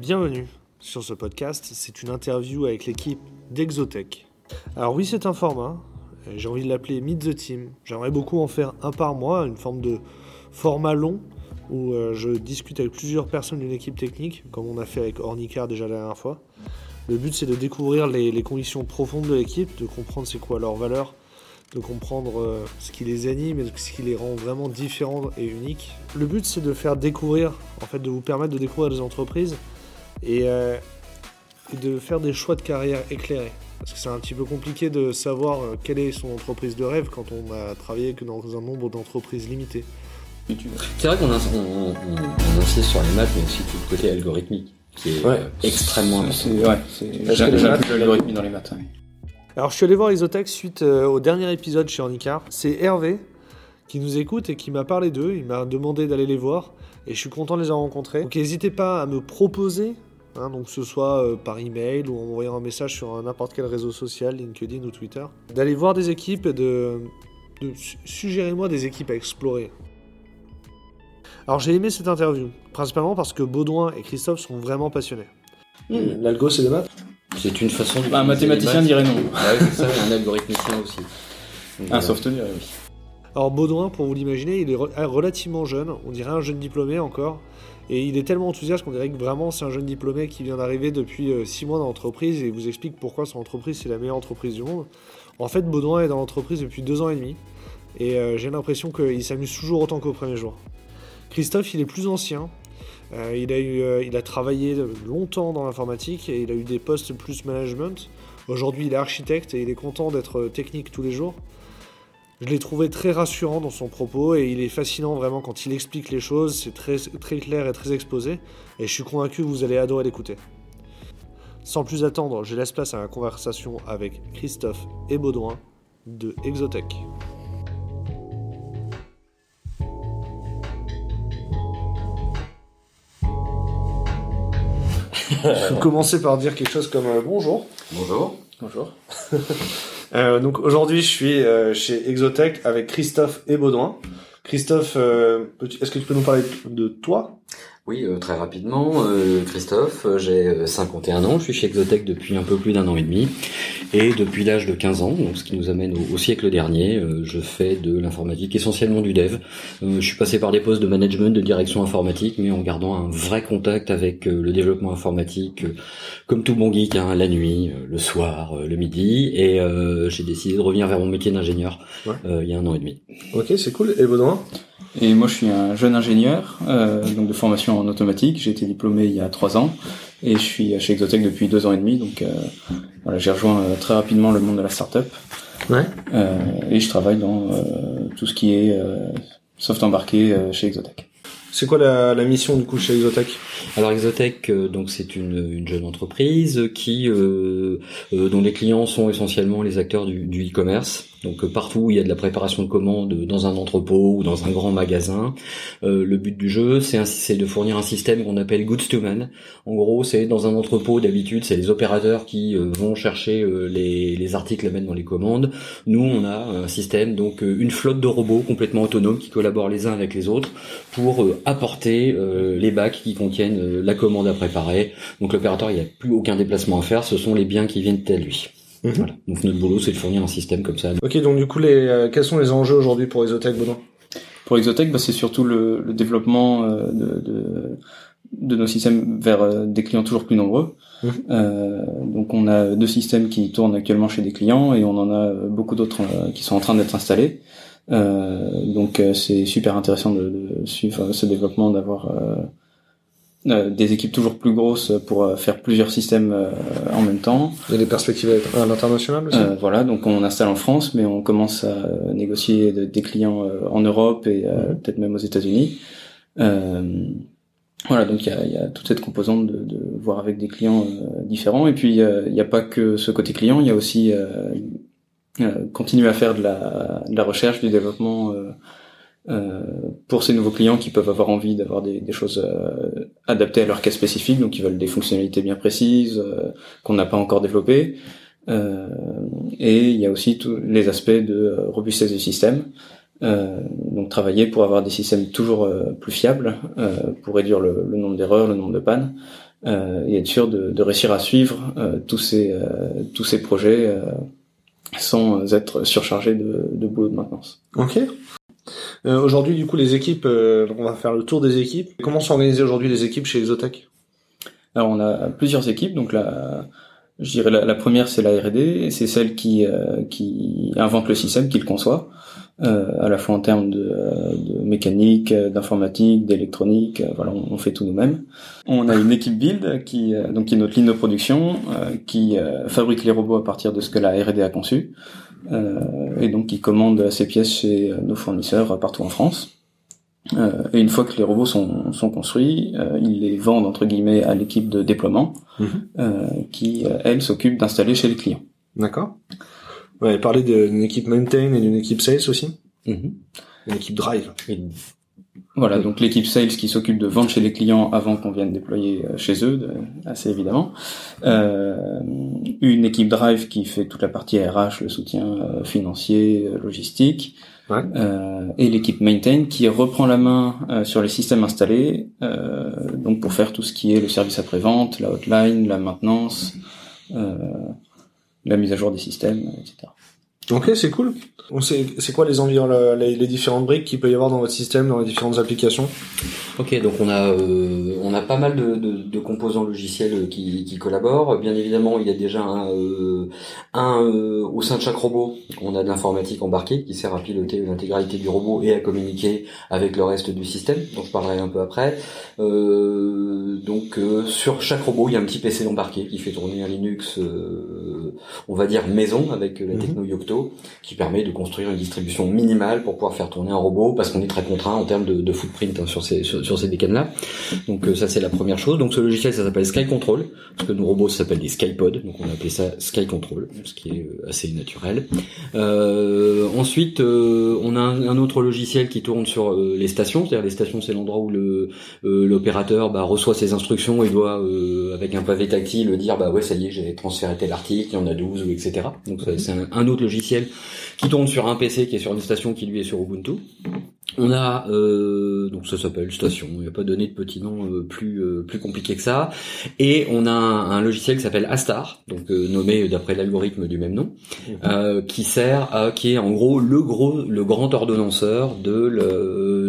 Bienvenue sur ce podcast, c'est une interview avec l'équipe d'Exotech. Alors oui, c'est un format, j'ai envie de l'appeler Meet the Team. J'aimerais beaucoup en faire un par mois, une forme de format long où euh, je discute avec plusieurs personnes d'une équipe technique, comme on a fait avec Ornicar déjà la dernière fois. Le but c'est de découvrir les, conditions profondes de l'équipe, de comprendre c'est quoi leurs valeurs, de comprendre euh, ce qui les anime et ce qui les rend vraiment différents et uniques. Le but c'est de faire découvrir, en fait de vous permettre de découvrir des entreprises euh, et, de faire des choix de carrière éclairés. Parce que c'est un petit peu compliqué de savoir euh, quelle est son entreprise de rêve quand on a travaillé que dans un nombre d'entreprises limité. C'est vrai qu'on insiste sur les maths, mais aussi tout le côté algorithmique, qui est euh, extrêmement important. Ouais, j'inclus l'algorithmie dans les maths. Alors je suis allé voir Isotech suite au dernier épisode chez Ornicar. C'est Hervé qui nous écoute et qui m'a parlé d'eux. Il m'a demandé d'aller les voir et je suis content de les avoir rencontrés. Donc n'hésitez pas à me proposer, hein, donc que ce soit euh, par email ou en envoyant un message sur n'importe quel réseau social, LinkedIn ou Twitter, d'aller voir des équipes et de, suggérez-moi des équipes à explorer. Alors j'ai aimé cette interview, principalement parce que Baudouin et Christophe sont vraiment passionnés. Hmm. L'algo c'est des maths? C'est une façon de... Bah, un mathématicien dirait non. ouais, c'est ça, un algorithmicien aussi. un software, oui. Alors Baudouin, pour vous l'imaginer, il est ah, relativement jeune, on dirait un jeune diplômé encore, et il est tellement enthousiaste qu'on dirait que vraiment c'est un jeune diplômé qui vient d'arriver depuis 6 euh, mois dans l'entreprise et vous explique pourquoi son entreprise c'est la meilleure entreprise du monde. En fait, Baudouin est dans l'entreprise depuis 2 ans et demi, et euh, j'ai l'impression qu'il s'amuse toujours autant qu'au premier jour. Christophe, il est plus ancien, euh, il, a eu, il a travaillé longtemps dans l'informatique et il a eu des postes plus management. Aujourd'hui, il est architecte et il est content d'être technique tous les jours. Je l'ai trouvé très rassurant dans son propos et il est fascinant vraiment quand il explique les choses, c'est très, très clair et très exposé et je suis convaincu que vous allez adorer l'écouter. Sans plus attendre, je laisse place à la conversation avec Christophe et Baudouin de Exotech. Je vais commencer par dire quelque chose comme euh, bonjour. Bonjour. Bonjour. Euh, donc aujourd'hui, je suis euh, chez Exotech avec Christophe et Baudouin. Christophe, euh, est-ce que tu peux nous parler de toi? Oui, euh, très rapidement, euh, Christophe, j'ai 51 ans, je suis chez Exotech depuis un peu plus d'un an et demi, et depuis l'âge de 15 ans, donc ce qui nous amène au, siècle dernier, je fais de l'informatique, essentiellement du dev. je suis passé par des postes de management, de direction informatique, mais en gardant un vrai contact avec le développement informatique, comme tout bon geek, hein, la nuit, le soir, le midi, et j'ai décidé de revenir vers mon métier d'ingénieur il y a un an et demi. Ok, c'est cool. Et Baudouin? Et moi, je suis un jeune ingénieur, euh, donc de formation en automatique. J'ai été diplômé il y a trois ans et je suis chez Exotech depuis deux ans et demi. Donc, euh, voilà, j'ai rejoint euh, très rapidement le monde de la startup. Ouais. Euh, et je travaille dans euh, tout ce qui est soft embarqué chez Exotech. C'est quoi la, la, mission du coup chez Exotech? Alors Exotech, donc c'est une, une, jeune entreprise qui euh, dont les clients sont essentiellement les acteurs du e-commerce. Donc euh, partout où il y a de la préparation de commandes dans un entrepôt ou dans un grand magasin, euh, le but du jeu c'est de fournir un système qu'on appelle goods to man. En gros, c'est dans un entrepôt d'habitude, c'est les opérateurs qui euh, vont chercher les, les, articles à mettre dans les commandes. Nous, on a un système donc une flotte de robots complètement autonomes qui collaborent les uns avec les autres pour apporter les bacs qui contiennent la commande à préparer. Donc l'opérateur, il n'y a plus aucun déplacement à faire, ce sont les biens qui viennent à lui. Mhm. Voilà. Donc notre boulot, c'est de fournir un système comme ça. Ok, donc du coup, les, euh, quels sont les enjeux aujourd'hui pour Exotech, Baudouin Pour Exotech, bah, c'est surtout le, le développement euh, de, de, de, nos systèmes vers euh, des clients toujours plus nombreux. Mhm. Euh, donc on a deux systèmes qui tournent actuellement chez des clients et on en a beaucoup d'autres qui sont en train d'être installés. donc c'est super intéressant de, de, suivre ce développement, d'avoir euh, des équipes toujours plus grosses pour euh, faire plusieurs systèmes euh, en même temps. Il y a des perspectives à l'international aussi. voilà, donc on installe en France, mais on commence à négocier des clients en Europe et mhm. peut-être même aux États-Unis. Voilà, donc il y a, y a, toute cette composante de, de voir avec des clients différents. Et puis il n'y a pas que ce côté client, il y a aussi continuer à faire de la, de la recherche, du développement euh, pour ces nouveaux clients qui peuvent avoir envie d'avoir des, des, choses euh, adaptées à leur cas spécifique, donc ils veulent des fonctionnalités bien précises euh, qu'on n'a pas encore développées. et il y a aussi tous les aspects de robustesse du système. Donc travailler pour avoir des systèmes toujours plus fiables, pour réduire le, le nombre d'erreurs, le nombre de pannes, et être sûr de, de réussir à suivre tous ces tous ces projets sans être surchargés de, de boulot de maintenance. Ok. Euh, aujourd'hui, du coup, les équipes, euh, on va faire le tour des équipes. Comment sont organisées aujourd'hui les équipes chez Exotech Alors, on a plusieurs équipes. Donc, la, je dirais la, première, c'est la R&D. C'est celle qui euh, qui invente le système, qui le conçoit, à la fois en termes de, de mécanique, d'informatique, d'électronique. voilà, on, fait tout nous-mêmes. On a une équipe build qui donc qui est notre ligne de production, qui fabrique les robots à partir de ce que la R&D a conçu. Euh, et donc qui commande ses pièces chez nos fournisseurs partout en France. Euh, et une fois que les robots sont, sont construits, euh, ils les vendent entre guillemets à l'équipe de déploiement, mhm. qui elle s'occupe d'installer chez les clients. D'accord. Ouais, parler d'une équipe maintain et d'une équipe sales aussi. Mhm. Une équipe drive. Voilà, donc l'équipe sales qui s'occupe de vendre chez les clients avant qu'on vienne déployer euh, chez eux, assez évidemment. Euh, une équipe drive qui fait toute la partie RH, le soutien euh, financier, logistique. et l'équipe maintain qui reprend la main sur les systèmes installés, donc pour faire tout ce qui est le service après-vente, la hotline, la maintenance, la mise à jour des systèmes, etc. Ok, c'est cool. C'est quoi les environnements, les, les, différentes briques qu'il peut y avoir dans votre système, dans les différentes applications? Ok, donc on a euh, on a pas mal de, de, de composants logiciels qui, qui, collaborent. Bien évidemment, il y a déjà un, euh, un euh, au sein de chaque robot, on a de l'informatique embarquée qui sert à piloter l'intégralité du robot et à communiquer avec le reste du système. dont je parlerai un peu après. donc sur chaque robot, il y a un petit PC embarqué qui fait tourner un Linux, on va dire maison avec la mhm. techno Yocto, qui permet de construire une distribution minimale pour pouvoir faire tourner un robot parce qu'on est très contraint en termes de, de footprint hein, sur ces sur, ces décanes-là. Donc euh, ça c'est la première chose. Donc ce logiciel ça s'appelle Sky Control parce que nos robots s'appellent des Skypods, donc on a appelé ça Sky Control, ce qui est euh, assez naturel. Euh, ensuite on a un, autre logiciel qui tourne sur les stations, c'est-à-dire les stations c'est l'endroit où le l'opérateur bah, reçoit ses instructions et doit avec un pavé tactile dire bah ouais ça y est j'ai transféré tel article, il y en a 12 ou etc. Donc c'est un autre logiciel qui tourne sur un PC qui est sur une station qui lui est sur Ubuntu. On a euh, donc ça s'appelle station. Il n'y a pas donné de petit nom euh, plus euh, plus compliqué que ça. Et on a un, logiciel qui s'appelle Astar, donc nommé d'après l'algorithme du même nom, mhm. qui sert à qui est en gros le gros le grand ordonnanceur de, le,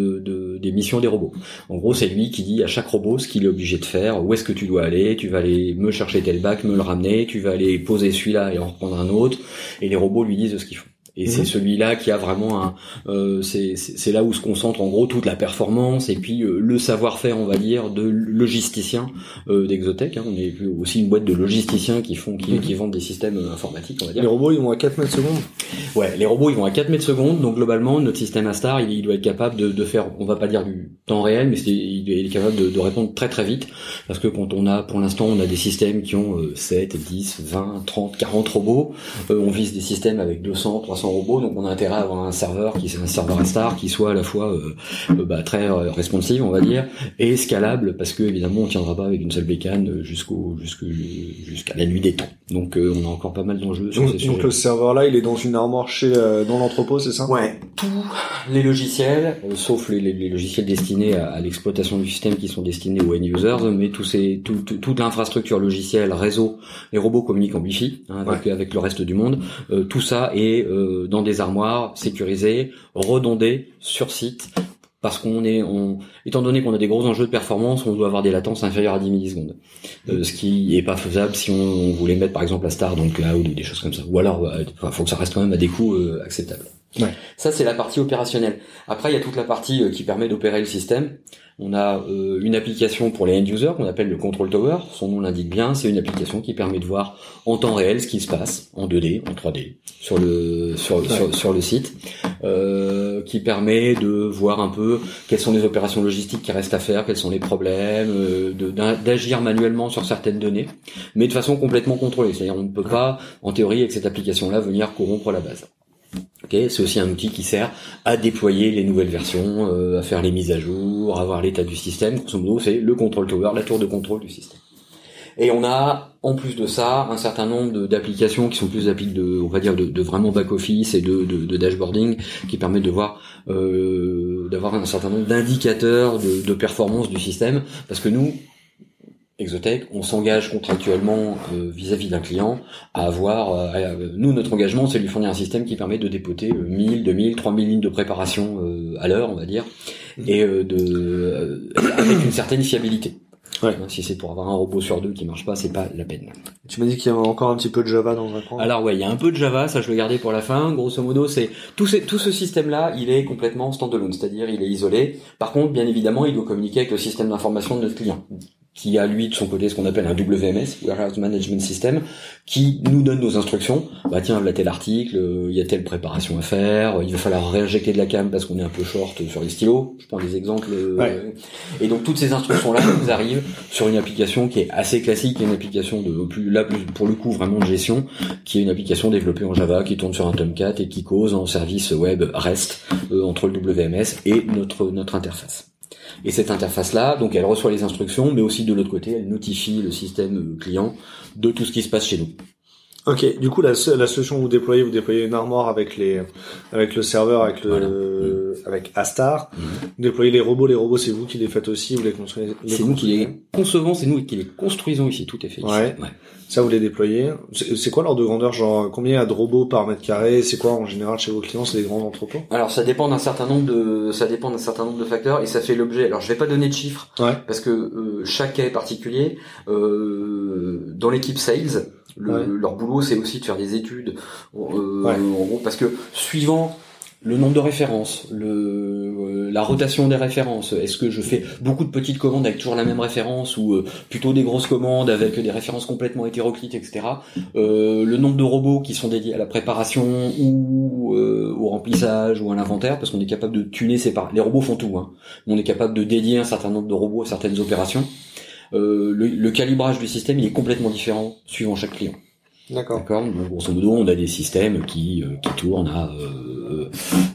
des missions des robots. En gros, c'est lui qui dit à chaque robot ce qu'il est obligé de faire, où est-ce que tu dois aller, tu vas aller me chercher tel bac, me le ramener, tu vas aller poser celui-là et en reprendre un autre, et les robots lui disent ce qu'ils font. Et c'est mhm. celui-là qui a vraiment un, euh, c'est là où se concentre en gros toute la performance et puis euh, le savoir-faire, on va dire, de logisticien euh, d'Exotech. Hein. On est aussi une boîte de logisticiens qui font, qui, mhm. qui vendent des systèmes euh, informatiques, on va dire. Les robots, ils vont à 4 mètres secondes. Ouais, les robots, ils vont à 4 mètres secondes. Donc globalement, notre système Astar, il, il doit être capable de, de, faire, on va pas dire du temps réel, mais il est capable de, de, répondre très très vite. Parce que quand on a, pour l'instant, on a des systèmes qui ont 7, 10, 20, 30, 40 robots. on vise des systèmes avec 200, 300 robots, donc on a intérêt à avoir un serveur qui c'est un serveur star qui soit à la fois euh, euh, bah, très euh, responsive, on va dire, et scalable parce que évidemment on tiendra pas avec une seule bécane jusqu'au jusqu'à la nuit des temps. Donc on a encore pas mal d'enjeux sur donc, Donc le serveur là, il est dans une armoire chez dans l'entrepôt, c'est ça? Ouais, tous les logiciels, sauf les, logiciels destinés à, l'exploitation du système qui sont destinés aux end users, mais tous ces tout, toute l'infrastructure logicielle, réseau, les robots communiquent en Wi-Fi hein, avec, avec, le reste du monde. tout ça est dans des armoires sécurisées, redondées, sur site, parce qu'on est, on, étant donné qu'on a des gros enjeux de performance, on doit avoir des latences inférieures à 10 millisecondes, euh, ce qui est pas faisable si on, voulait mettre par exemple la star dans le cloud ou des choses comme ça. Ou alors, il euh, faut que ça reste quand même à des coûts euh, acceptables. Ça c'est la partie opérationnelle. Après, il y a toute la partie qui permet d'opérer le système. On a euh, une application pour les end users qu'on appelle le Control Tower. Son nom l'indique bien. C'est une application qui permet de voir en temps réel ce qui se passe en 2D, en 3D sur le sur, sur, le site, euh, qui permet de voir un peu quelles sont les opérations logistiques qui restent à faire, quels sont les problèmes, euh, d'agir manuellement sur certaines données, mais de façon complètement contrôlée. C'est-à-dire on ne peut pas, en théorie, avec cette application-là, venir corrompre la base. C'est aussi un outil qui sert à déployer les nouvelles versions, euh, à faire les mises à jour, à voir l'état du système. Grosso modo, c'est le control tower, la tour de contrôle du système. Et on a en plus de ça un certain nombre d'applications qui sont plus d'applications de, on va dire, de, vraiment back office et de, dashboarding qui permettent de voir, euh, d'avoir un certain nombre d'indicateurs de performance du système, parce que nous, Exotech, on s'engage contractuellement euh, vis-à-vis d'un client à avoir, euh, nous notre engagement c'est de lui fournir un système qui permet de dépoter 1000, 2000, 3000 lignes de préparation euh, à l'heure on va dire, et de avec une certaine fiabilité. Ouais. Si c'est pour avoir un robot sur deux qui marche pas, c'est pas la peine. Tu m'as dit qu'il y avait encore un petit peu de Java dans un coin. Alors ouais, il y a un peu de Java, ça je le gardais pour la fin. Grosso modo, c'est tout, tout ce système-là, il est complètement standalone, c'est-à-dire il est isolé. Par contre, bien évidemment, il doit communiquer avec le système d'information de notre client qui a lui de son côté ce qu'on appelle un WMS, Warehouse Management System, qui nous donne nos instructions. Bah tiens, là tel article, euh, il y a telle préparation à faire, il va falloir réinjecter de la cam parce qu'on est un peu short sur les stylos. Je prends des exemples. Euh, et donc toutes ces instructions là nous arrivent sur une application qui est assez classique, une application de plus là pour le coup vraiment de gestion, qui est une application développée en Java qui tourne sur un Tomcat et qui cause en service web REST euh, entre le WMS et notre notre interface. Et cette interface-là, donc elle reçoit les instructions, mais aussi de l'autre côté, elle notifie le système client de tout ce qui se passe chez nous. Ok, du coup la, la solution que vous déployez, vous déployez une armoire avec les avec le serveur, avec le avec Astar. Mmh. Vous déployez les robots, les robots c'est vous qui les faites aussi, vous les construisez. C'est nous qui les concevons, c'est nous qui les construisons ici, tout est fait. Ici. Ouais. Ça, vous les déployez. C'est quoi l'ordre de grandeur Genre, combien il y a de robots par mètre carré? C'est quoi en général chez vos clients C'est des grands entrepôts? Alors, ça dépend d'un certain nombre de, ça dépend d'un certain nombre de facteurs et ça fait l'objet. Alors, je vais pas donner de chiffres parce que euh, chaque cas est particulier. Euh, dans l'équipe sales, leur boulot, c'est aussi de faire des études. Euh, en gros, parce que suivant le nombre de références, le, euh, la rotation des références. Est-ce que je fais beaucoup de petites commandes avec toujours la même référence ou euh, plutôt des grosses commandes avec des références complètement hétéroclites, etc. Euh, le nombre de robots qui sont dédiés à la préparation ou au remplissage ou à l'inventaire, parce qu'on est capable de tuner ces par... Les robots font tout. Hein. On est capable de dédier un certain nombre de robots à certaines opérations. Le, le calibrage du système il est complètement différent suivant chaque client. D'accord. D'accord? Grosso modo, on a des systèmes qui euh, qui tournent à, euh, euh,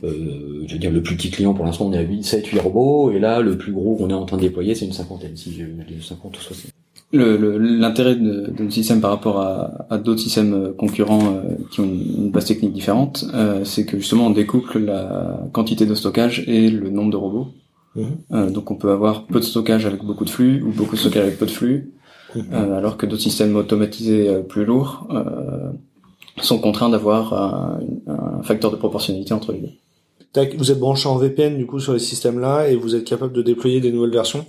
je veux dire, le plus petit client pour l'instant, on est à 8, 7, 8 robots, et là, le plus gros qu'on est en train de déployer, c'est une cinquantaine, si je dis 50 ou 60. L'intérêt de, de, notre système par rapport à, à d'autres systèmes concurrents qui ont une base technique différente, c'est que justement on découple la quantité de stockage et le nombre de robots. Mhm. donc on peut avoir peu de stockage avec beaucoup de flux ou beaucoup de stockage avec peu de flux euh, alors que d'autres systèmes automatisés euh, plus lourds euh, sont contraints d'avoir un, un, facteur de proportionnalité entre les deux. Vous êtes branché en VPN du coup sur les systèmes-là et vous êtes capable de déployer des nouvelles versions?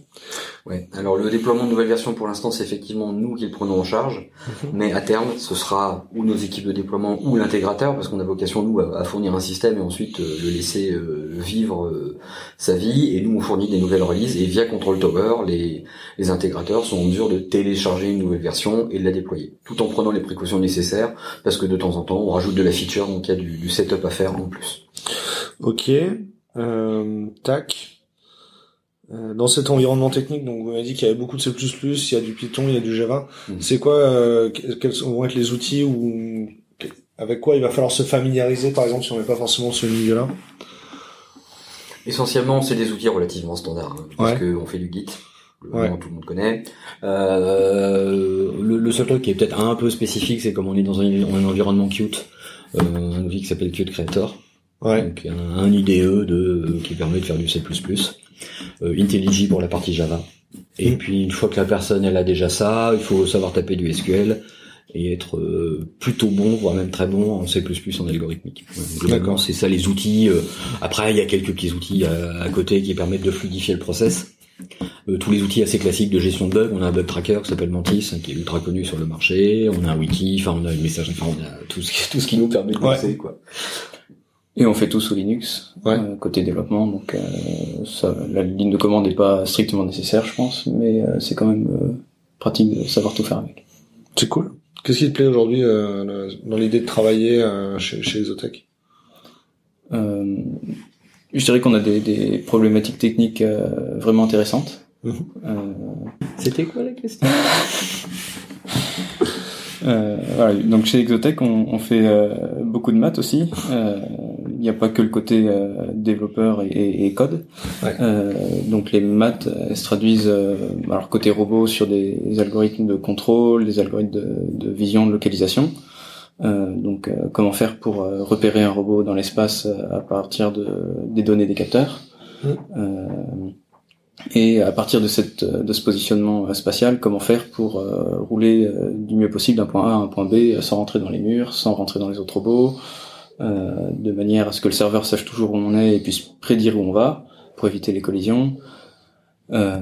Ouais. Alors le déploiement de nouvelles versions pour l'instant c'est effectivement nous qui le prenons en charge, mhm. mais à terme ce sera ou nos équipes de déploiement ou l'intégrateur parce qu'on a vocation nous à, fournir un système et ensuite euh, le laisser euh, vivre euh, sa vie et nous on fournit des nouvelles releases et via Control Tower les les intégrateurs sont en mesure de télécharger une nouvelle version et de la déployer tout en prenant les précautions nécessaires parce que de temps en temps on rajoute de la feature donc il y a du, du setup à faire en plus. Ok. Euh, tac. Euh, dans cet environnement technique, donc vous m'avez dit qu'il y avait beaucoup de C++, il y a du Python, il y a du Java. Mhm. C'est quoi, euh, quels vont être les outils ou avec quoi il va falloir se familiariser, par exemple, si on n'est pas forcément ce milieu-là? Essentiellement, c'est des outils relativement standards, hein, parce qu'on fait du Git. Ouais. tout le monde connaît. Euh, le, seul truc qui est peut-être un peu spécifique, c'est comme on est dans un, un environnement Qt, euh, un outil qui s'appelle Qt Creator, Ouais. Donc un, IDE de, qui permet de faire du C++. Euh, IntelliJ pour la partie Java. Et mm. puis une fois que la personne elle a déjà ça, il faut savoir taper du SQL et être euh, plutôt bon, voire même très bon en C++ en algorithmique. D'accord. C'est ça les outils. Euh, après, il y a quelques petits outils à, côté qui permettent de fluidifier le process. Euh, tous les outils assez classiques de gestion de bugs. On a un bug tracker qui s'appelle Mantis, hein, qui est ultra connu sur le marché. On a un wiki, enfin on a une message, enfin on a tout ce qui, tout ce qui nous permet de bosser, quoi. Et on fait tout sous Linux, euh, côté développement, donc euh, ça, la ligne de commande n'est pas strictement nécessaire, je pense, mais euh, c'est quand même pratique de savoir tout faire avec. C'est cool. Qu'est-ce qui te plaît aujourd'hui dans l'idée de travailler chez, chez Exotech Je dirais qu'on a des, des, problématiques techniques vraiment intéressantes. Mhm. C'était quoi la question? Voilà, donc chez Exotech, on, on fait beaucoup de maths aussi. Euh, n'y a pas que le côté euh, développeur et, et, code. Ouais. Euh, donc les maths elles se traduisent alors côté robot sur des algorithmes de contrôle, des algorithmes de, de vision, de localisation. donc comment faire pour repérer un robot dans l'espace à partir de, des données des capteurs. Mm. Et à partir de, cette, de ce positionnement spatial, comment faire pour euh, rouler euh, du mieux possible d'un point A à un point B sans rentrer dans les murs, sans rentrer dans les autres robots, euh, de manière à ce que le serveur sache toujours où on est et puisse prédire où on va pour éviter les collisions. Euh,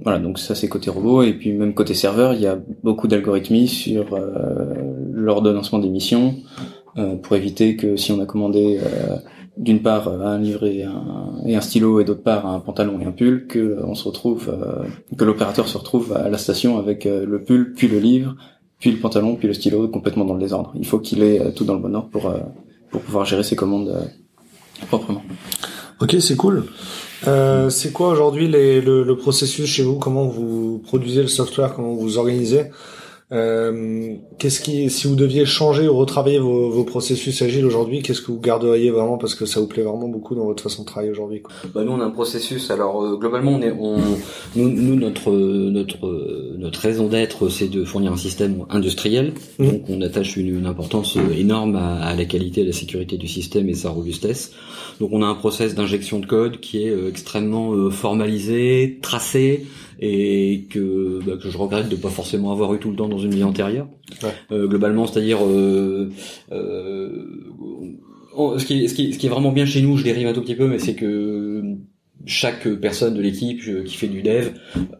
voilà, donc ça c'est côté robot et puis même côté serveur, il y a beaucoup d'algorithmies sur l'ordonnancement des missions pour éviter que si on a commandé d'une part euh, un livre et un, stylo et d'autre part un pantalon et un pull euh, euh, que l'opérateur se retrouve à la station avec le pull puis le livre puis le pantalon puis le stylo complètement dans le désordre. Il faut qu'il ait tout dans le bon ordre pour pour pouvoir gérer ses commandes proprement. Ok c'est cool. Euh, c'est quoi aujourd'hui le, le processus chez vous? Comment vous produisez le software? Comment vous organisez? Euh, qu'est-ce qui, si vous deviez changer ou retravailler vos, vos processus agiles aujourd'hui, qu'est-ce que vous garderiez vraiment parce que ça vous plaît vraiment beaucoup dans votre façon de travailler aujourd'hui bah Nous, on a un processus. Alors euh, globalement, on est, on, nous, nous, notre notre notre raison d'être, c'est de fournir un système industriel. Mmh. Donc, on attache une, une importance énorme à, à, la qualité et la sécurité du système et sa robustesse. Donc, on a un process d'injection de code qui est euh, extrêmement euh, formalisé, tracé et que, bah, que je regrette de pas forcément avoir eu tout le temps dans une vie antérieure. Euh, globalement, c'est-à-dire euh, euh, ce, qui, ce, qui, ce qui est vraiment bien chez nous, je dérive un tout petit peu, mais c'est que chaque personne de l'équipe qui fait du dev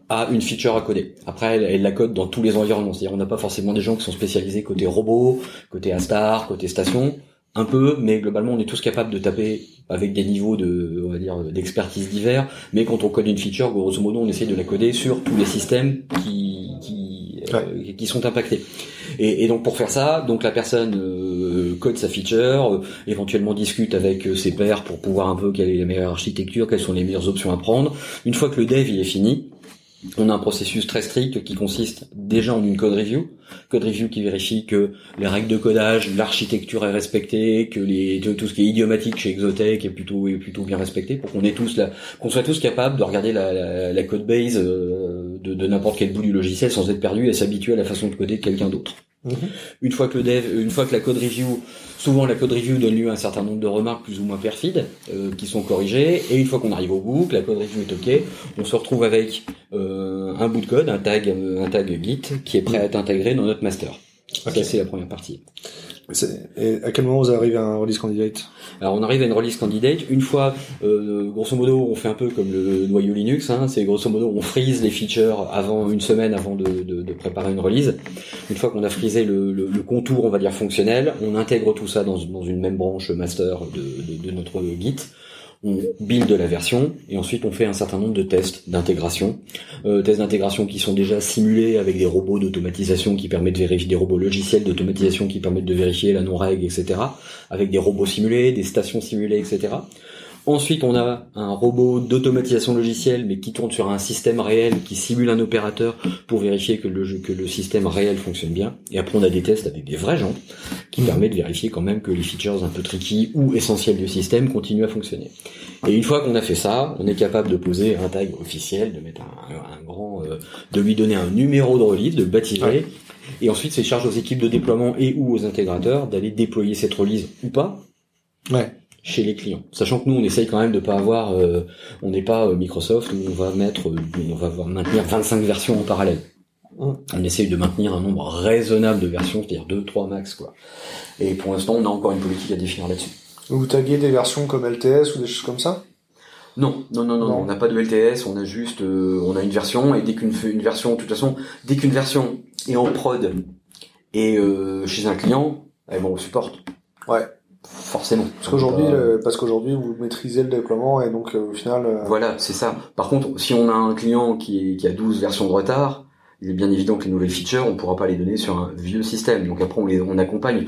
a une feature à coder. Après, elle, elle la code dans tous les environnements. C'est-à-dire, on n'a pas forcément des gens qui sont spécialisés côté robot, côté Astar, côté station un peu, mais globalement on est tous capables de taper avec des niveaux de, on va dire, d'expertise divers. Mais quand on code une feature, grosso modo, on essaye de la coder sur tous les systèmes qui qui, euh, qui sont impactés. Et, et, donc pour faire ça, donc la personne euh, code sa feature, euh, éventuellement discute avec ses pairs pour pouvoir un peu quelle est la meilleure architecture, quelles sont les meilleures options à prendre. Une fois que le dev il est fini, on a un processus très strict qui consiste déjà en une code review, code review qui vérifie que les règles de codage, l'architecture est respectée, que les tout ce qui est idiomatique chez Exotech est plutôt est plutôt bien respecté, pour qu'on ait tous la, qu'on soit tous capables de regarder la, la, code base euh, de, de n'importe quel bout du logiciel sans être perdu et s'habituer à la façon de coder de quelqu'un d'autre. Mhm. Une fois que le dev, une fois que la code review, souvent la code review donne lieu à un certain nombre de remarques plus ou moins perfides euh, qui sont corrigées, et une fois qu'on arrive au bout, que la code review est ok, on se retrouve avec euh, un bout de code, un tag, un tag Git qui est prêt à être intégré dans notre master. Okay. c'est la première partie. Et à quel moment vous arrivez à un release candidate? Alors on arrive à une release candidate une fois, euh, grosso modo, on fait un peu comme le noyau Linux. Hein, c'est grosso modo on freeze les features avant une semaine avant de, de, de préparer une release. Une fois qu'on a frisé le, le, le, contour, on va dire fonctionnel, on intègre tout ça dans, dans une même branche master de, de notre Git on build la version et ensuite on fait un certain nombre de tests d'intégration. Euh, tests d'intégration qui sont déjà simulés avec des robots d'automatisation qui permettent de vérifier, des robots logiciels d'automatisation qui permettent de vérifier la non-règle, etc. Avec des robots simulés, des stations simulées, etc. Ensuite, on a un robot d'automatisation logicielle, mais qui tourne sur un système réel, qui simule un opérateur pour vérifier que le, que le système réel fonctionne bien. Et après, on a des tests avec des vrais gens, qui permettent de vérifier quand même que les features un peu tricky ou essentielles du système continuent à fonctionner. Et une fois qu'on a fait ça, on est capable de poser un tag officiel, de mettre un, grand, euh, de lui donner un numéro de release, de le baptiser. Et ensuite, c'est charge aux équipes de déploiement et ou aux intégrateurs d'aller déployer cette release ou pas. Ouais chez les clients. Sachant que nous, on essaye quand même de pas avoir, euh, on n'est pas euh, Microsoft où on va mettre, euh, on va maintenir 25 versions en parallèle. Mmh. On essaye de maintenir un nombre raisonnable de versions, c'est-à-dire 2, 3 max, quoi. Et pour l'instant, on a encore une politique à définir là-dessus. Vous taguez des versions comme LTS ou des choses comme ça? Non, non, non, non, on n'a pas de LTS, on a juste, on a une version et dès qu'une une version, de toute façon, dès qu'une version est en prod et chez un client, eh bon, on supporte. Ouais forcément. Parce qu'aujourd'hui, euh, parce qu'aujourd'hui, vous maîtrisez le déploiement et donc euh, au final. Euh, voilà, c'est ça. Par contre, si on a un client qui, qui a 12 versions de retard, il est bien évident que les nouvelles features, on pourra pas les donner sur un vieux système. Donc après, on les, on accompagne.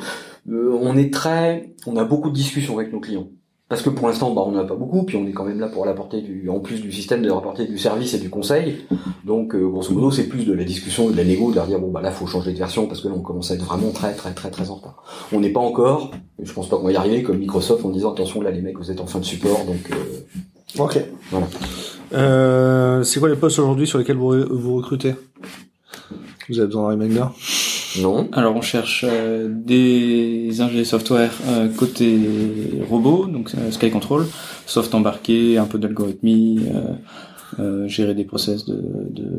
on est très, on a beaucoup de discussions avec nos clients. Parce que pour l'instant, bah, on n'en a pas beaucoup, puis on est quand même là pour apporter du, en plus du système, de rapporter du service et du conseil. Donc, euh, grosso modo, c'est plus de la discussion et de la négo, de leur dire bon bah là, faut changer de version parce que là, on commence à être vraiment très, très, très, très en retard. On n'est pas encore, je pense pas qu'on va y arriver comme Microsoft en disant attention là les mecs vous êtes en fin de support donc. ok. Voilà. c'est quoi les postes aujourd'hui sur lesquels vous, vous recrutez? Vous avez besoin d'un reminder non. Alors on cherche euh, des ingénieurs software euh, côté robot, donc euh, Sky Control, soft embarqué, un peu d'algorithmie, gérer des process de, de,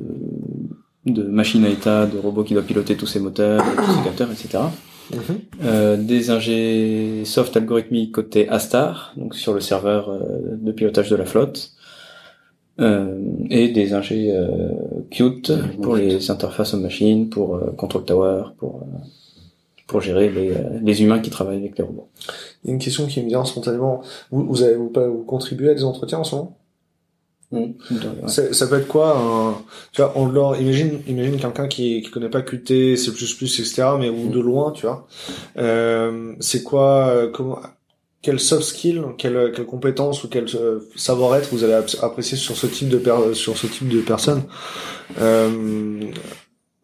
de machine à état, de robots qui doivent piloter tous ces moteurs, tous ces capteurs, etc. Mhm. des ingé soft algorithmie côté Astar, donc sur le serveur de pilotage de la flotte. Euh, et des ingés euh, Qt pour les interfaces aux machines, pour euh, Control Tower, pour euh, pour gérer les, les humains qui travaillent avec les robots. Il y a une question qui me vient spontanément. Vous, vous avez vous, vous contribuez à des entretiens en ce moment? Mmh. Ça peut être quoi un, tu vois, on leur imagine, imagine quelqu'un qui qui connaît pas Qt, C++, etc., mais ou de loin, tu vois. Euh, c'est quoi, comment, quel soft skill, quelle, quelle compétence ou quel euh, savoir-être vous avez apprécié sur ce type de per sur ce type de personnes. Euh,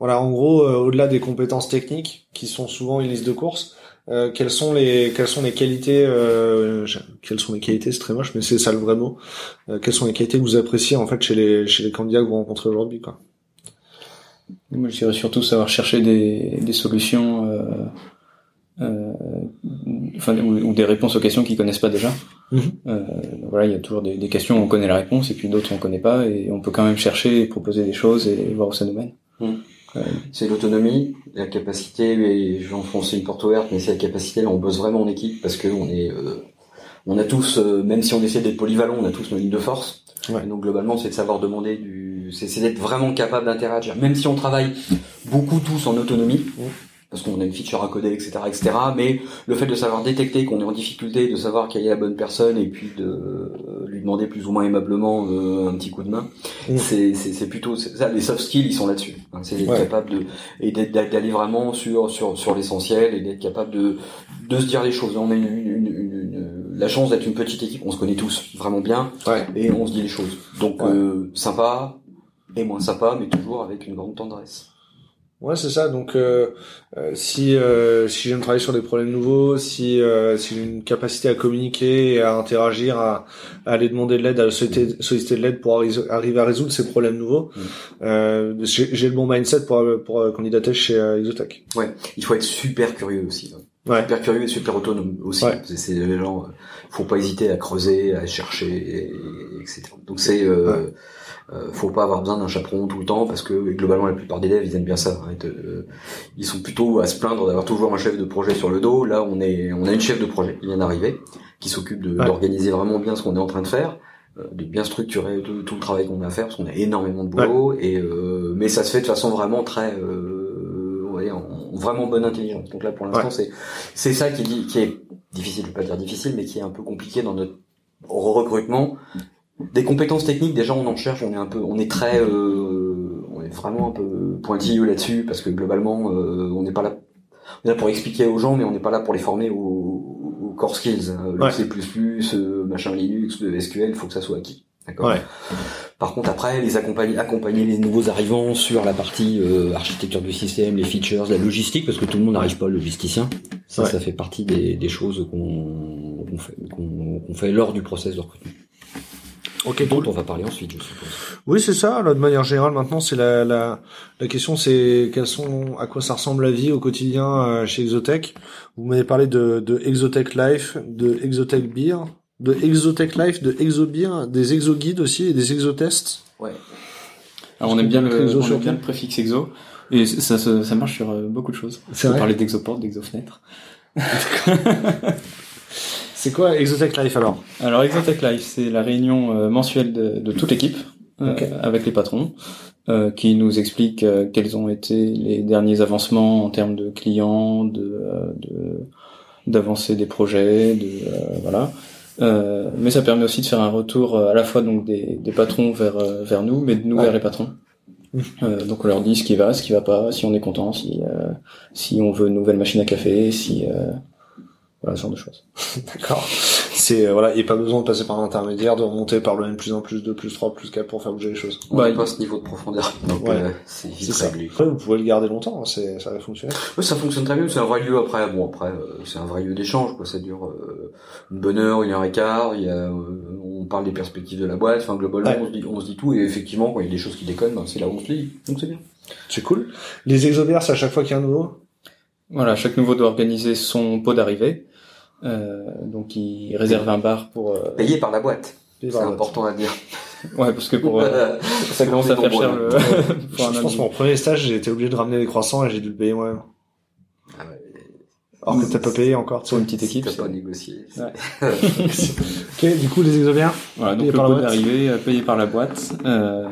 voilà, en gros, euh, au-delà des compétences techniques qui sont souvent une liste de courses, euh, quelles sont les quelles sont les qualités quelles sont les qualités c'est très moche mais c'est ça le vrai mot quelles sont les qualités que vous appréciez en fait chez les chez les candidats que vous rencontrez aujourd'hui quoi moi je dirais surtout savoir chercher des des solutions euh, enfin, ou, des réponses aux questions qu'ils connaissent pas déjà. Mhm. Euh, voilà, il y a toujours des, des, questions où on connaît la réponse et puis d'autres on connaît pas et on peut quand même chercher et proposer des choses et voir où ça nous mène. Mhm. C'est l'autonomie, la capacité, et je vais enfoncer une porte ouverte, mais c'est la capacité, là on bosse vraiment en équipe parce que on est, euh, on a tous, euh, même si on essaie d'être polyvalent, on a tous nos lignes de force. Ouais. donc globalement, c'est de savoir demander du, c'est d'être vraiment capable d'interagir. Même si on travaille beaucoup tous en autonomie, parce qu'on a une feature à coder, etc., etc. Mais le fait de savoir détecter qu'on est en difficulté, de savoir quelle est la bonne personne, et puis de lui demander plus ou moins aimablement euh, un petit coup de main, mm. c'est plutôt ça. Les soft skills, ils sont là-dessus. Hein, c'est d'être capable de et d'aller vraiment sur sur sur l'essentiel et d'être capable de de se dire les choses. On a une, une, une, la chance d'être une petite équipe, on se connaît tous vraiment bien, et on se dit les choses. Donc euh, sympa et moins sympa, mais toujours avec une grande tendresse. Ouais, c'est ça. Donc, euh, euh, si euh, si j'aime travailler sur des problèmes nouveaux, si si j'ai une capacité à communiquer et à interagir, à, aller demander de l'aide, à solliciter, solliciter de l'aide pour arriver à résoudre ces problèmes nouveaux, mmh. j'ai le bon mindset pour pour candidater chez Exotech. Ouais, il faut être super curieux aussi. Ouais. Super curieux et super autonome aussi. Ouais. C'est les gens, faut pas hésiter à creuser, à chercher, etc. Donc c'est euh, faut pas avoir besoin d'un chaperon tout le temps parce que globalement la plupart des devs ils aiment bien ça. Hein, euh, ils sont plutôt à se plaindre d'avoir toujours un chef de projet sur le dos. Là on est on a une chef de projet qui vient d'arriver, qui s'occupe d'organiser vraiment bien ce qu'on est en train de faire, euh, de bien structurer tout, le travail qu'on a à faire parce qu'on a énormément de boulot et euh, mais ça se fait de façon vraiment très vraiment bonne intelligence. Donc là pour l'instant c'est c'est ça qui, qui est difficile, je vais pas dire difficile, mais qui est un peu compliqué dans notre recrutement des compétences techniques, déjà on en cherche, on est un peu, on est très, euh, on est vraiment un peu pointilleux là-dessus parce que globalement euh, on n'est pas là, on est là pour expliquer aux gens, mais on n'est pas là pour les former aux, core skills, hein. le C++, euh, machin Linux, le SQL, il faut que ça soit acquis. D'accord. Par contre, après, les accompagner, accompagner les nouveaux arrivants sur la partie architecture du système, les features, la logistique, parce que tout le monde n'arrive pas, le logisticien. Ça, ça fait partie des, choses qu'on fait, qu'on fait lors du process de recrutement. Ok, dont on va parler ensuite, je suppose. Oui, c'est ça. de manière générale, maintenant, c'est la, la, la question, c'est quels sont, à quoi ça ressemble la vie au quotidien euh, chez Exotech? Vous m'avez parlé de, de Exotech Life, de Exotech Beer, de Exotech Life, de Exobeer, des exoguides aussi et des exotests. Ouais. Alors on aime bien le, on aime bien le préfixe exo. Et ça, ça, ça marche sur euh, beaucoup de choses. On peut parler d'exoport, d'exofenêtre. C'est quoi Exotech Life alors? Alors Exotech Life, c'est la réunion euh, mensuelle de, de toute l'équipe euh, avec les patrons euh, qui nous expliquent quels ont été les derniers avancements en termes de clients, de d'avancée des projets, de voilà. Mais ça permet aussi de faire un retour à la fois donc des, des patrons vers vers nous, mais de nous vers les patrons. Mmh. donc on leur dit ce qui va, ce qui va pas, si on est content, si si on veut une nouvelle machine à café, si Voilà, ce genre de choses. D'accord. C'est euh, voilà, et pas besoin de passer par l'intermédiaire, de remonter par le N plus 1, plus 2, plus 3, plus 4 pour faire bouger les choses. On Bah, pas ce niveau de profondeur. Donc, Ouais. euh, c'est vite C'est ça. réglé. Après, vous pouvez le garder longtemps, hein, c'est ça va fonctionner. Ouais, ça fonctionne très bien. C'est un vrai lieu après. Bon, après, euh, c'est un vrai lieu d'échange. Quoi. Ça dure euh, une bonne heure, une heure et quart. Il y a, euh, on parle des perspectives de la boîte. Enfin, globalement, Ouais. on, se dit, on se dit tout. Et effectivement, quand il y a des choses qui déconnent, ben, c'est là où on se lit. Donc c'est bien. C'est cool. Les exobers, c'est à chaque fois qu'il y a un nouveau? Voilà, chaque nouveau doit organiser son pot d'arrivée. Euh, donc il réserve un bar pour... euh, Payé par la boîte. C'est important à dire. Ouais, parce que pour... euh, ça commence à faire cher le... pour un Je pense que mon premier stage, j'ai été obligé de ramener les croissants et j'ai dû le payer moi-même. Ah ouais. Alors que t'as pas payé encore. Pour une petite équipe. T'as c'est- pas négocié. Ouais. ok, du coup, les exobers. Voilà, donc Payé le par la pot boîte. d'arrivée euh, payé par la boîte. Euh,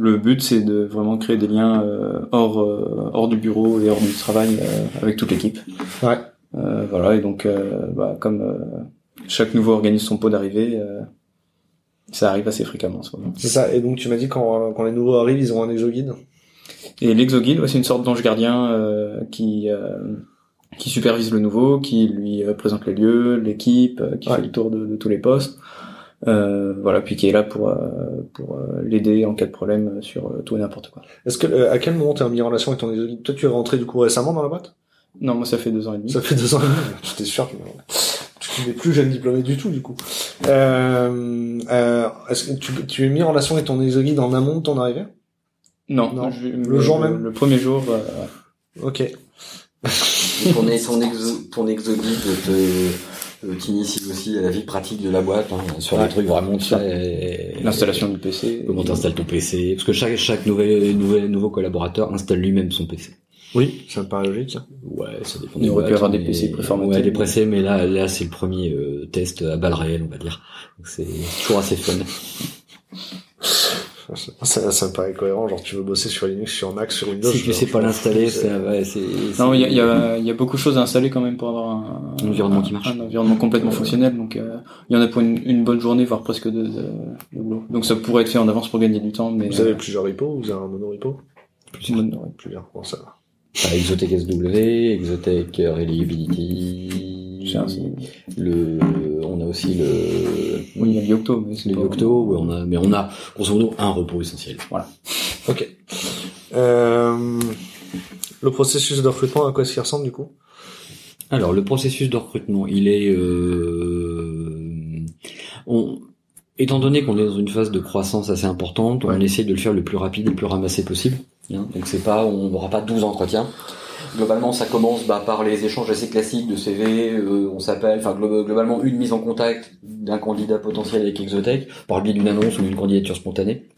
le but c'est de vraiment créer des liens euh, hors euh, hors du bureau et hors du travail euh, avec toute l'équipe. Ouais. Euh, voilà et donc euh, bah, comme euh, chaque nouveau organise son pot d'arrivée, euh, ça arrive assez fréquemment en ce moment. C'est ça. Et donc, tu m'as dit quand, quand les nouveaux arrivent, ils ont un exoguide. Et l'exoguide, ouais, c'est une sorte d'ange gardien euh, qui euh, qui supervise le nouveau, qui lui présente les lieux, l'équipe, qui Ouais. fait le tour de, de tous les postes. Euh, voilà, puis qui est là pour euh, pour euh, l'aider en cas de problème sur tout et n'importe quoi. Est-ce que, euh, à quel moment t'es mis en relation avec ton exoguide? Toi, tu es rentré du coup récemment dans la boîte? Non, moi ça fait deux ans et demi. Ça fait deux ans et demi. J'étais sûr que tu n'es plus jeune diplômé du tout, du coup. Euh, euh, est-ce que tu, tu es mis en relation avec ton exoguide en amont de ton arrivée? Non, Non. je- Le jour même? Le premier jour. euh. Ok. ton, ton, exo, ton exoguide te, euh, t'initie aussi à la vie pratique de la boîte, hein, sur Ouais. des trucs vraiment très... L'installation du PC. Comment t'installes ton PC Parce que chaque, chaque nouvel, nouvel, nouveau collaborateur installe lui-même son PC. Oui, ça me paraît logique. Ouais, ça dépend Il aurait pu avoir des PC préformatés. Ouais, des PC, mais là, là, c'est le premier euh, test à balles réelles, on va dire. Donc c'est toujours assez fun. Ça, ça me paraît cohérent. Genre, tu veux bosser sur Linux, sur Mac, sur Windows. si tu sais pas l'installer, c'est, ouais, c'est, Non, il y a, il y, a, il y a beaucoup de choses à installer quand même pour avoir un, Un environnement un- qui marche. Un environnement complètement fonctionnel. Donc, euh, il y en a pour une, une bonne journée, voire presque deux de, de boulot. Donc, ça pourrait être fait en avance pour gagner du temps, mais Vous avez plusieurs repos Vous avez un mono repo Plusieurs. Ouais. Plusieurs. Bon, ça va. T'as Exotech SW, Exotech euh, Reliability, le, on a aussi le, Oui, il y a Yocto, mais c'est le Yocto, ouais, on a, mais on a, grosso modo, un repos essentiel. Ok. Euh, le processus de recrutement, à quoi est-ce qu'il ressemble du coup? Alors, le processus de recrutement, il est, euh, on, étant donné qu'on est dans une phase de croissance assez importante, on essaie de le faire le plus rapide et le plus ramassé possible. Hein. Donc c'est pas, on n'aura pas 12 entretiens. Globalement, ça commence bah, par les échanges assez classiques de CV. euh, on s'appelle, enfin glo- globalement, une mise en contact d'un candidat potentiel avec Exotech par le biais d'une annonce ou d'une candidature spontanée.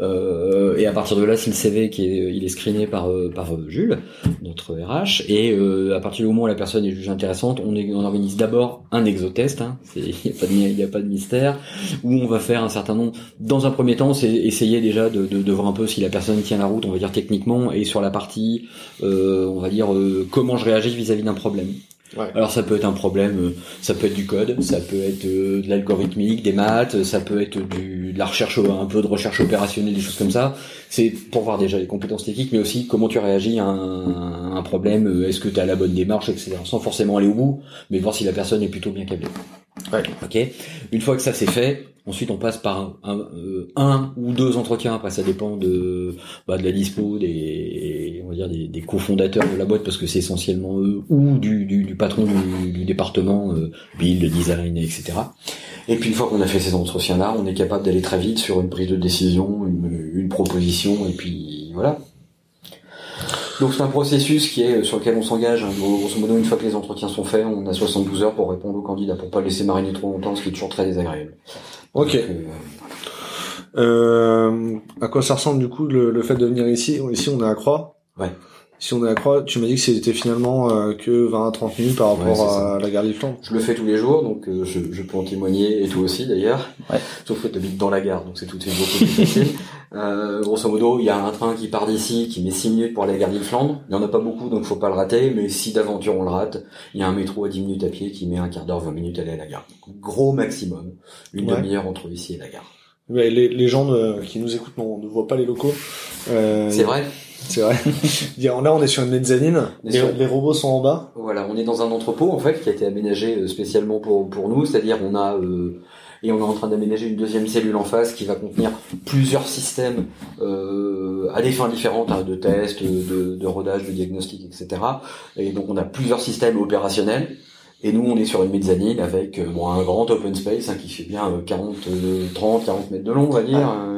Euh, et à partir de là, si le CV qui est, il est screené par euh, par euh, Jules, notre RH, et euh, à partir du moment où la personne est jugée intéressante, on, est- on organise d'abord un exotest. Hein, il n'y a pas de a pas de mystère, où on va faire un certain nombre. Dans un premier temps, c'est essayer déjà de, de, de voir un peu si la personne tient la route, on va dire techniquement, et sur la partie, euh, on va dire euh, comment je réagis vis-à-vis d'un problème. Alors ça peut être un problème, euh, ça peut être du code, ça peut être euh, de l'algorithmique, des maths, ça peut être du, de la recherche, un peu de recherche opérationnelle, des choses comme ça. C'est pour voir déjà les compétences techniques, mais aussi comment tu réagis à un, problème, euh, est-ce que tu as la bonne démarche, etc. Sans forcément aller au bout, mais voir si la personne est plutôt bien câblée. Ouais. Ok. Une fois que ça c'est fait, ensuite on passe par un, un, euh, un ou deux entretiens. Après ça dépend de bah, de la dispo des on va dire des, des cofondateurs de la boîte parce que c'est essentiellement eux ou du, du, du patron du, du département euh, build, design, etc. Et puis une fois qu'on a fait ces entretiens-là, on est capable d'aller très vite sur une prise de décision, une, une proposition, et puis voilà. Donc c'est un processus qui est sur lequel on s'engage. hein. Grosso modo, une fois que les entretiens sont faits, on a 72 heures pour répondre aux candidats, pour pas laisser mariner trop longtemps, ce qui est toujours très désagréable. Ok. Donc, euh, Euh, à quoi ça ressemble du coup le, le fait de venir ici? Ici, on est à Croix? Ouais. Si on est à Croix, tu m'as dit que c'était finalement euh, que 20 à 30 minutes par rapport à la gare des Flandres. Je le fais tous les jours, donc euh, je, je peux en témoigner, et toi aussi d'ailleurs. Ouais. Sauf que tu habites dans la gare, donc c'est tout de suite beaucoup plus facile. Euh, grosso modo, il y a un train qui part d'ici, qui met 6 minutes pour aller à la gare d'Île-Flandre. Il y en a pas beaucoup, donc faut pas le rater, mais si d'aventure on le rate, il y a un métro à 10 minutes à pied qui met un quart d'heure, 20 minutes à aller à la gare. Donc, gros maximum, une Ouais. demi-heure entre ici et la gare. Les, les gens ne- qui nous écoutent non, ne voient pas les locaux. Euh, C'est vrai C'est vrai. là, on est sur une mezzanine. Les, robots sont en bas. Voilà, on est dans un entrepôt en fait qui a été aménagé euh, spécialement pour pour nous, c'est-à-dire on a euh, et on est en train d'aménager une deuxième cellule en face qui va contenir plusieurs systèmes euh, à des fins différentes hein, de tests, de, de rodage, de diagnostic, etc. Et donc on a plusieurs systèmes opérationnels. Et nous, on est sur une mezzanine avec euh, bon, un grand open space hein, qui fait bien euh, 40, euh, 30, 40 mètres de long, on va dire. euh,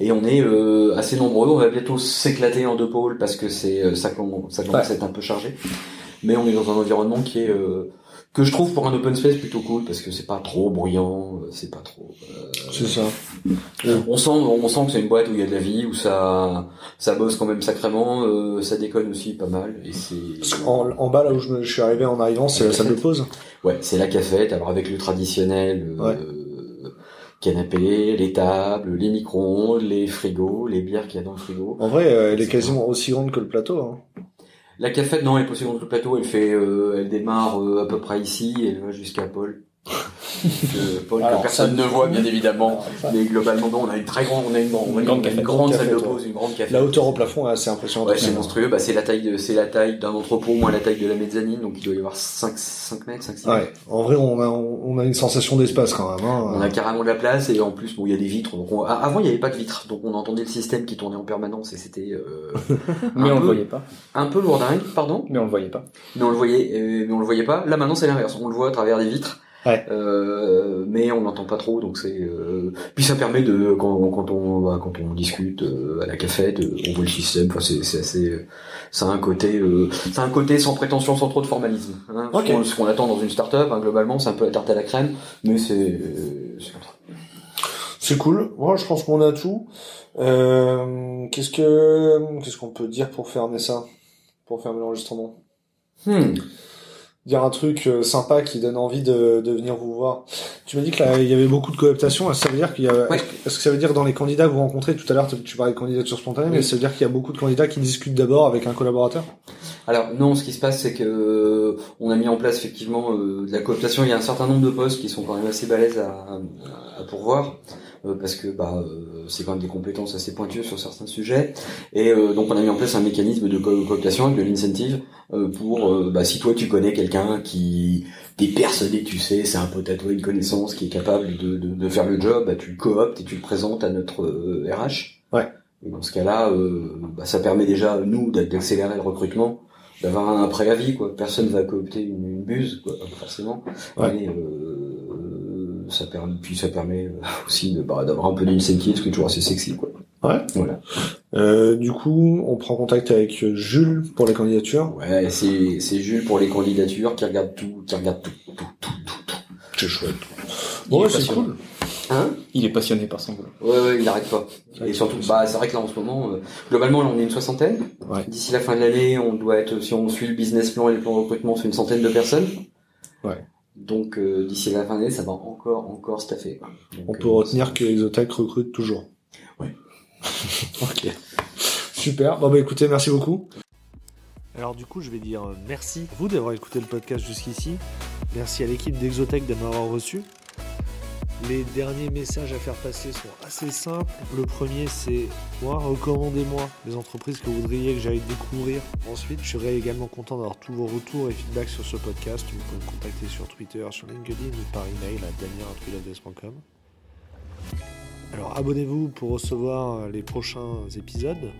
et on est euh, assez nombreux. On va bientôt s'éclater en deux pôles parce que c'est euh, ça, commence- ça commence à être un peu chargé. Mais on est dans un environnement qui est euh, que je trouve pour un open space plutôt cool parce que c'est pas trop bruyant, euh, c'est pas trop. euh, C'est ça. on sent, on sent que c'est une boîte où il y a de la vie, où ça, ça bosse quand même sacrément, euh, ça déconne aussi pas mal. Et c'est, En, en bas, là où je, me- je suis arrivé en arrivant, c'est la salle de pause. ouais, c'est la cafette. Alors avec le traditionnel. euh, Canapé, les tables, les micro-ondes, les frigos, les bières qu'il y a dans le frigo. En vrai, euh, elle est quasiment aussi grande que le plateau. Hein. La cafette, non, elle est pas aussi grande que le plateau. Elle fait, euh, elle démarre euh, à peu près ici, et elle va jusqu'à Paul. Que Paul Alors, que personne ne voit bien évidemment, Ça, mais globalement non, on a une très grande, on a une, grande- une grande une cafette. grande salle de pause, une grande cafette. La hauteur au plafond est assez impressionnante. Ouais, c'est monstrueux. Bah, c'est la taille de, c'est la taille d'un entrepôt moins la taille de la mezzanine, donc il doit y avoir 5, 5 mètres, 5, 6 mètres. Ouais. En vrai, on a, on a une sensation d'espace quand même. Hein. On a carrément de la place et en plus bon il y a des vitres donc on- avant il n'y avait pas de vitres donc on entendait le système qui tournait en permanence et c'était euh, Mais un on le peu- voyait pas. un peu lourdingue pardon Mais on le voyait pas. mais on le voyait euh, mais on le voyait pas là maintenant c'est l'inverse on le voit à travers des vitres Ouais. Euh, mais on n'entend pas trop donc c'est euh, puis ça permet de quand, quand on bah, quand on discute euh, à la cafette euh, on voit le système enfin c'est c'est assez euh, ça a un côté euh, c'est un côté sans prétention sans trop de formalisme hein. Ok. ce qu'on- attend dans une start-up hein, globalement c'est un peu la tarte à la crème mais c'est euh, c'est comme ça C'est cool. Moi, je pense qu'on a tout. Euh, qu'est-ce que, qu'est-ce qu'on peut dire pour fermer ça, pour fermer l'enregistrement? Hmm. Dire un truc euh, sympa qui donne envie de, de venir vous voir. Tu m'as dit que là, il y avait beaucoup de cooptation. Est-ce que Ça veut dire qu'il y a, Ouais. est-ce que- ça veut dire dans les candidats que vous rencontrez tout à l'heure, tu- parlais de candidature spontanée, mais Oui. ça veut dire qu'il y a beaucoup de candidats qui discutent d'abord avec un collaborateur? Alors non, ce qui se passe, c'est que euh, on a mis en place effectivement euh, de la cooptation. Il y a un certain nombre de postes qui sont quand même assez balèzes à, à pourvoir. Euh, parce que bah euh, c'est quand même des compétences assez pointues sur certains sujets et euh, donc on a mis en place un mécanisme de co- cooptation avec de l'incentive euh, pour bah, si toi tu connais quelqu'un qui t'es persuadé tu sais c'est un pote à toi une connaissance qui est capable de, de, de faire le job bah, tu le cooptes et tu le présentes à notre RH Ouais. et dans ce cas-là euh, bah, ça permet déjà nous d'a- d'accélérer le recrutement d'avoir un préavis quoi personne va coopter une, une buse quoi forcément Ouais. mais euh, ça permet puis ça permet euh, aussi de, bah, d'avoir un peu d'incentive ce qui est toujours assez sexy quoi Ouais. voilà Euh, du coup, on prend contact avec Jules pour la candidature. ouais c'est c'est Jules pour les candidatures qui regarde tout qui regarde tout tout tout tout, tout. C'est chouette. Il Bon, est ouais, c'est cool. hein? Il est passionné par son boulot. ouais ouais il arrête pas et surtout bah c'est vrai que là en ce moment euh, globalement là on est une soixantaine Ouais. d'ici la fin de l'année on doit être si on suit le business plan et les plans de recrutement c'est une centaine de personnes Ouais. Donc euh, d'ici la fin de l'année ça va encore encore staffer quoi. Donc, On peut euh, retenir que Exotech recrute toujours. Ouais. ok. Super. Bon bah écoutez, merci beaucoup. Alors du coup, je vais dire euh, merci à vous d'avoir écouté le podcast jusqu'ici. Merci à l'équipe d'Exotech de m'avoir reçu. Les derniers messages à faire passer sont assez simples. Le premier, c'est moi, recommandez-moi les entreprises que vous voudriez que j'aille découvrir. Ensuite, je serais également content d'avoir tous vos retours et feedbacks sur ce podcast. Vous pouvez me contacter sur Twitter, sur LinkedIn ou par email à damien.com. Alors abonnez-vous pour recevoir euh, les prochains épisodes.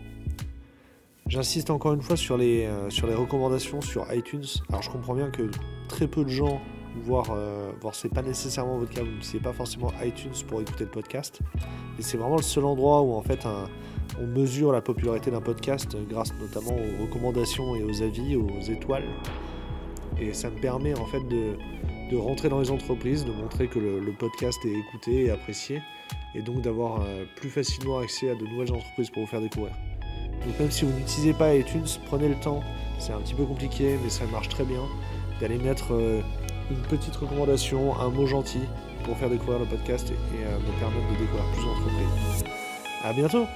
J'insiste encore une fois sur les, euh, sur les recommandations sur iTunes. Alors je comprends bien que très peu de gens, voire, euh, voire c'est pas nécessairement votre cas, vous n'utilisez pas forcément iTunes pour écouter le podcast. Et c'est vraiment le seul endroit où en fait on mesure la popularité d'un podcast euh, grâce notamment aux recommandations et aux avis, aux étoiles. Et ça me permet en fait de, rentrer dans les entreprises, de montrer que le, le podcast est écouté et apprécié, et donc d'avoir euh, plus facilement accès à de nouvelles entreprises pour vous faire découvrir. Donc même si vous n'utilisez pas iTunes, prenez le temps, c'est un petit peu compliqué, mais ça marche très bien, d'aller mettre euh, une petite recommandation, un mot gentil pour faire découvrir le podcast et, et, euh, me permettre de découvrir plus d'entreprises. A bientôt